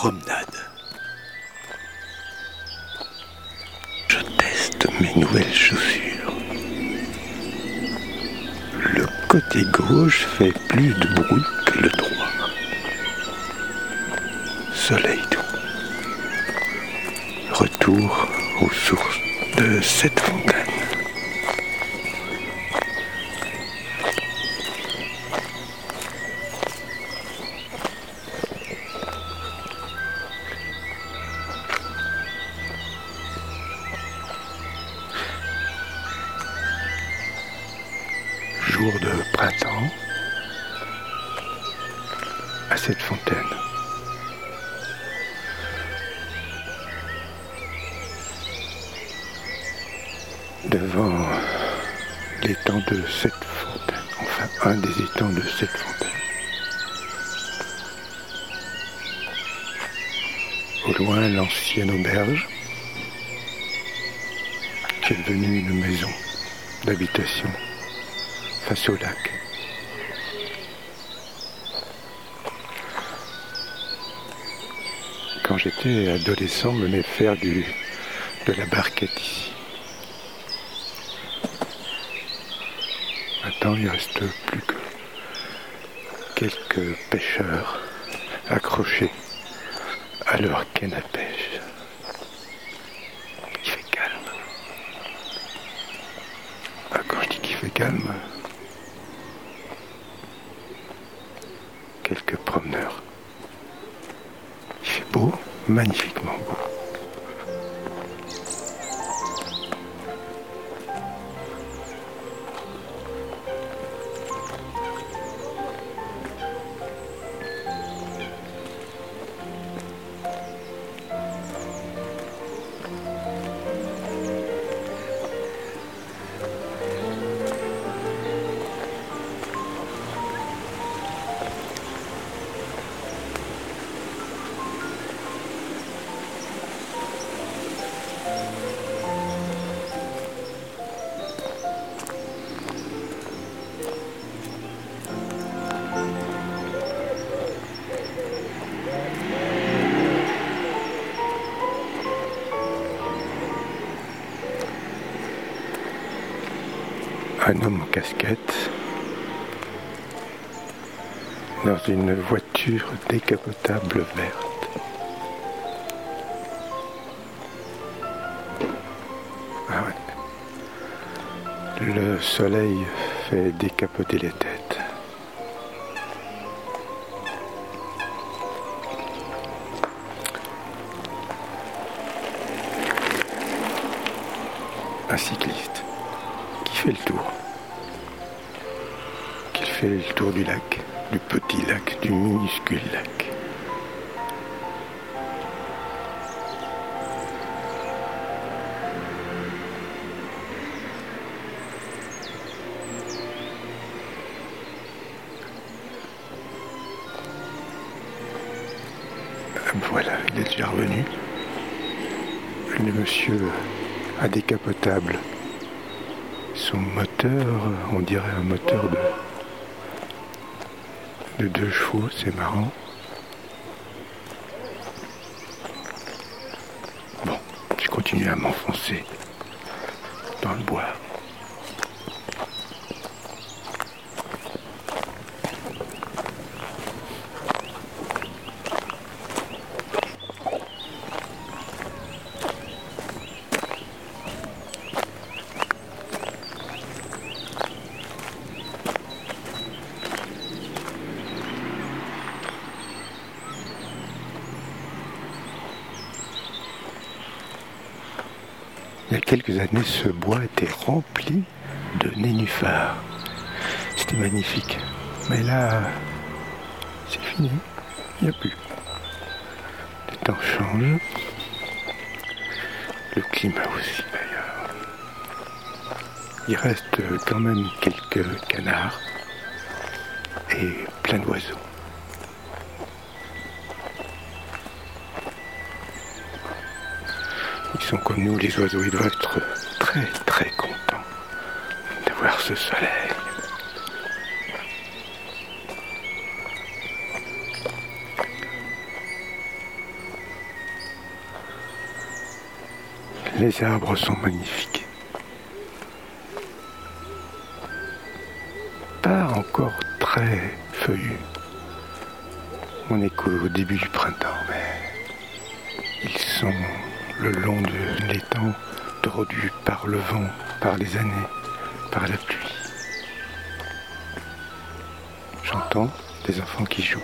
promenade. Je teste mes nouvelles chaussures. Le côté gauche fait plus de bruit que le droit. Soleil doux. Retour aux sources de cette fontaine. Jour de printemps à cette fontaine. devant l'étang de cette fontaine, enfin un des étangs de cette fontaine. Au loin, l'ancienne auberge, qui est devenue une maison d'habitation face au lac. Quand j'étais adolescent, on venait faire du, de la barquette ici. Maintenant, il reste plus que quelques pêcheurs accrochés à leur canne à pêche. Il fait calme. Quand je dis qu'il fait calme, quelques promeneurs. Il fait magnifiquement beau. Un homme en casquette dans une voiture décapotable verte. Ah ouais. Le soleil fait décapoter les têtes. Un cycliste fait le tour. Qui fait le tour du lac, du petit lac, du minuscule lac. Voilà, il est déjà revenu. Le monsieur a décapotable. Son moteur, on dirait un moteur de, de deux chevaux, c'est marrant. Bon, je continue à m'enfoncer dans le bois. A quelques années, ce bois était rempli de nénuphars. C'était magnifique. Mais là, c'est fini. Il n'y a plus. Les temps changent. Le climat aussi d'ailleurs. Il reste quand même quelques canards et plein d'oiseaux. Ils sont comme nous, les oiseaux, ils doivent être très très contents de voir ce soleil. Les arbres sont magnifiques. Pas encore très feuillus. On est qu'au début du printemps, mais ils sont le long de l'étang tordus par le vent, par les années, par la pluie. J'entends des enfants qui jouent.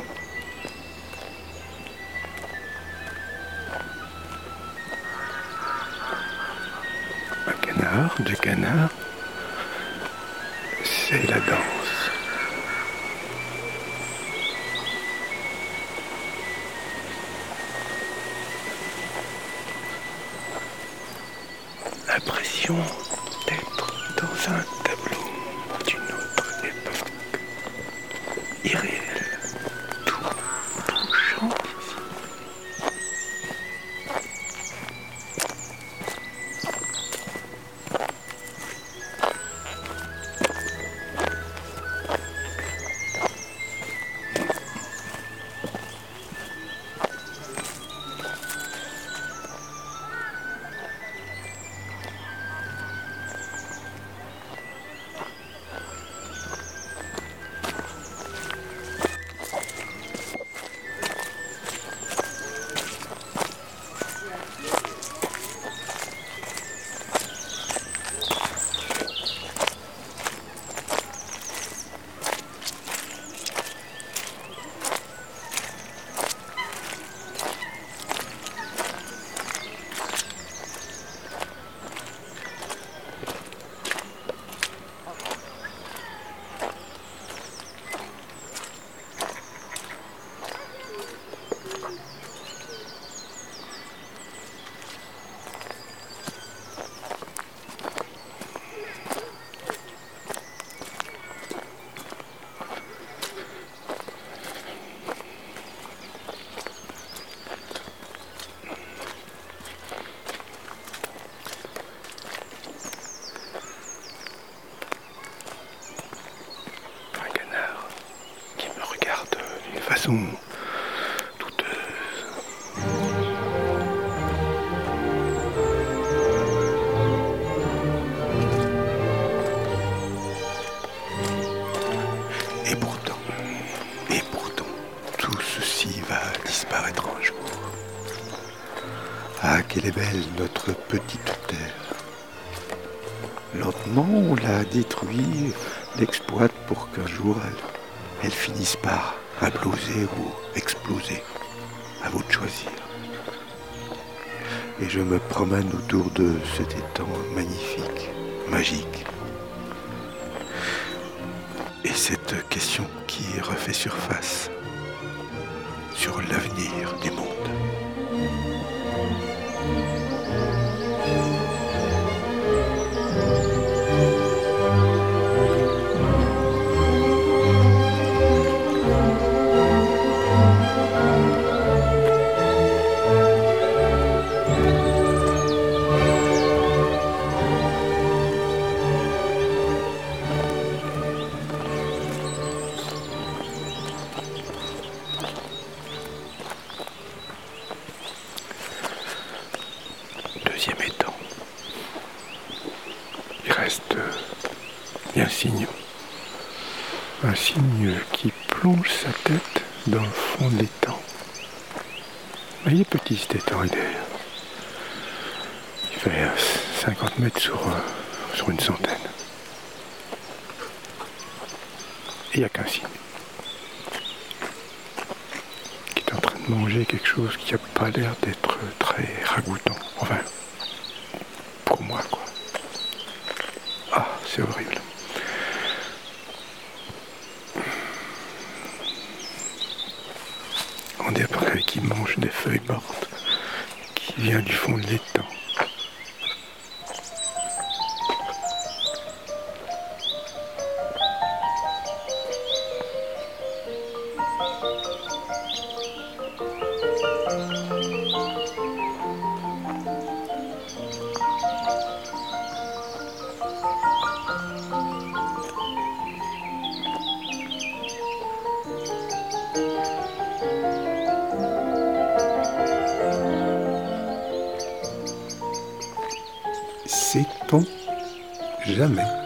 de canard, c'est la danse. L'impression d'être dans un Et pourtant, et pourtant, tout ceci va disparaître un jour. Ah, quelle est belle notre petite terre. Lentement, on la détruit, l'exploite pour qu'un jour elle, elle finisse par imploser ou exploser. À vous de choisir. Et je me promène autour de cet étang magnifique, magique. Et cette question qui refait surface sur l'avenir du monde. Qui plonge sa tête dans le fond de l'étang. Il est petit cet étang, il, il fait 50 mètres sur, euh, sur une centaine. Et il n'y a qu'un signe. Qui est en train de manger quelque chose qui n'a pas l'air d'être très ragoûtant. Enfin, pour moi, quoi. Ah, c'est horrible. On dirait qu'il mange des feuilles mortes qui vient du fond de l'étang. 认为